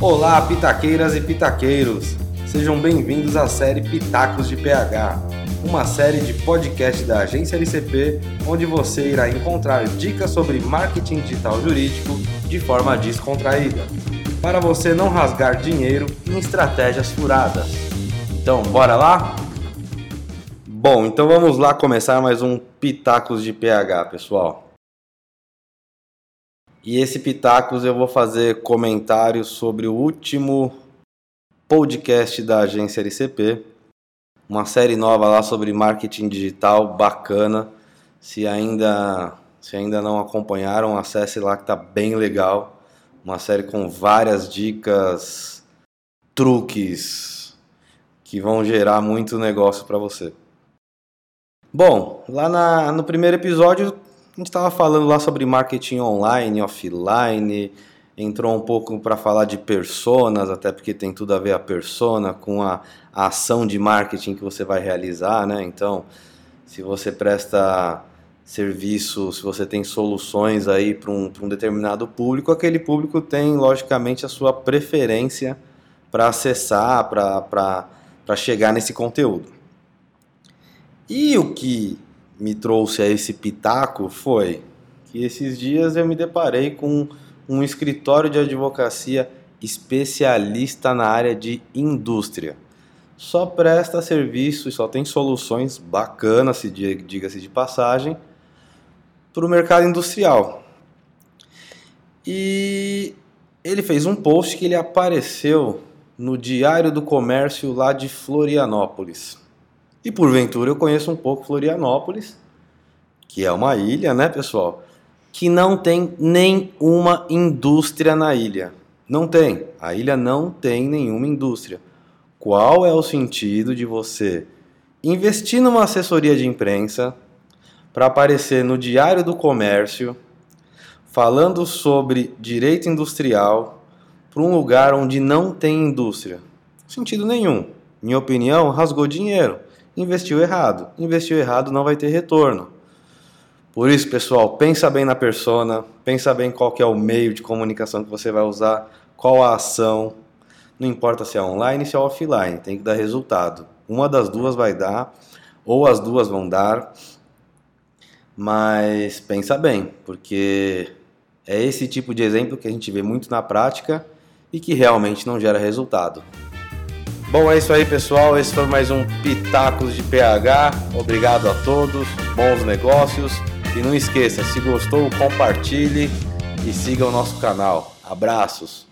Olá, pitaqueiras e pitaqueiros! Sejam bem-vindos à série Pitacos de PH, uma série de podcast da agência LCP, onde você irá encontrar dicas sobre marketing digital jurídico de forma descontraída, para você não rasgar dinheiro em estratégias furadas. Então, bora lá? Bom, então vamos lá começar mais um Pitacos de PH, pessoal. E esse Pitacos eu vou fazer comentários sobre o último podcast da agência LCP, uma série nova lá sobre marketing digital bacana. Se ainda se ainda não acompanharam, acesse lá que tá bem legal. Uma série com várias dicas, truques que vão gerar muito negócio para você. Bom, lá na, no primeiro episódio a gente estava falando lá sobre marketing online, offline, entrou um pouco para falar de personas, até porque tem tudo a ver a persona com a, a, ação de marketing que você vai realizar, né? Então, se você presta serviço, se você tem soluções aí para um, um determinado público, aquele público tem, logicamente, a sua preferência para acessar, para chegar nesse conteúdo. E o que me trouxe a esse pitaco foi que esses dias eu me deparei com um escritório de advocacia especialista na área de indústria. Só presta serviço e só tem soluções bacanas, se diga-se de passagem, para o mercado industrial. E ele fez um post que ele apareceu no Diário do Comércio lá de Florianópolis. E porventura eu conheço um pouco Florianópolis, que é uma ilha, né, pessoal? Que não tem nenhuma indústria na ilha. Não tem. A ilha não tem nenhuma indústria. Qual é o sentido de você investir numa assessoria de imprensa para aparecer no Diário do Comércio falando sobre direito industrial para um lugar onde não tem indústria? Sentido nenhum. Minha opinião, rasgou dinheiro investiu errado. Investiu errado não vai ter retorno. Por isso, pessoal, pensa bem na persona, pensa bem qual que é o meio de comunicação que você vai usar, qual a ação. Não importa se é online se é offline, tem que dar resultado. Uma das duas vai dar, ou as duas vão dar, mas pensa bem, porque é esse tipo de exemplo que a gente vê muito na prática e que realmente não gera resultado. Bom, é isso aí, pessoal. Esse foi mais um Pitacos de PH. Obrigado a todos, bons negócios. E não esqueça, se gostou, compartilhe e siga o nosso canal. Abraços!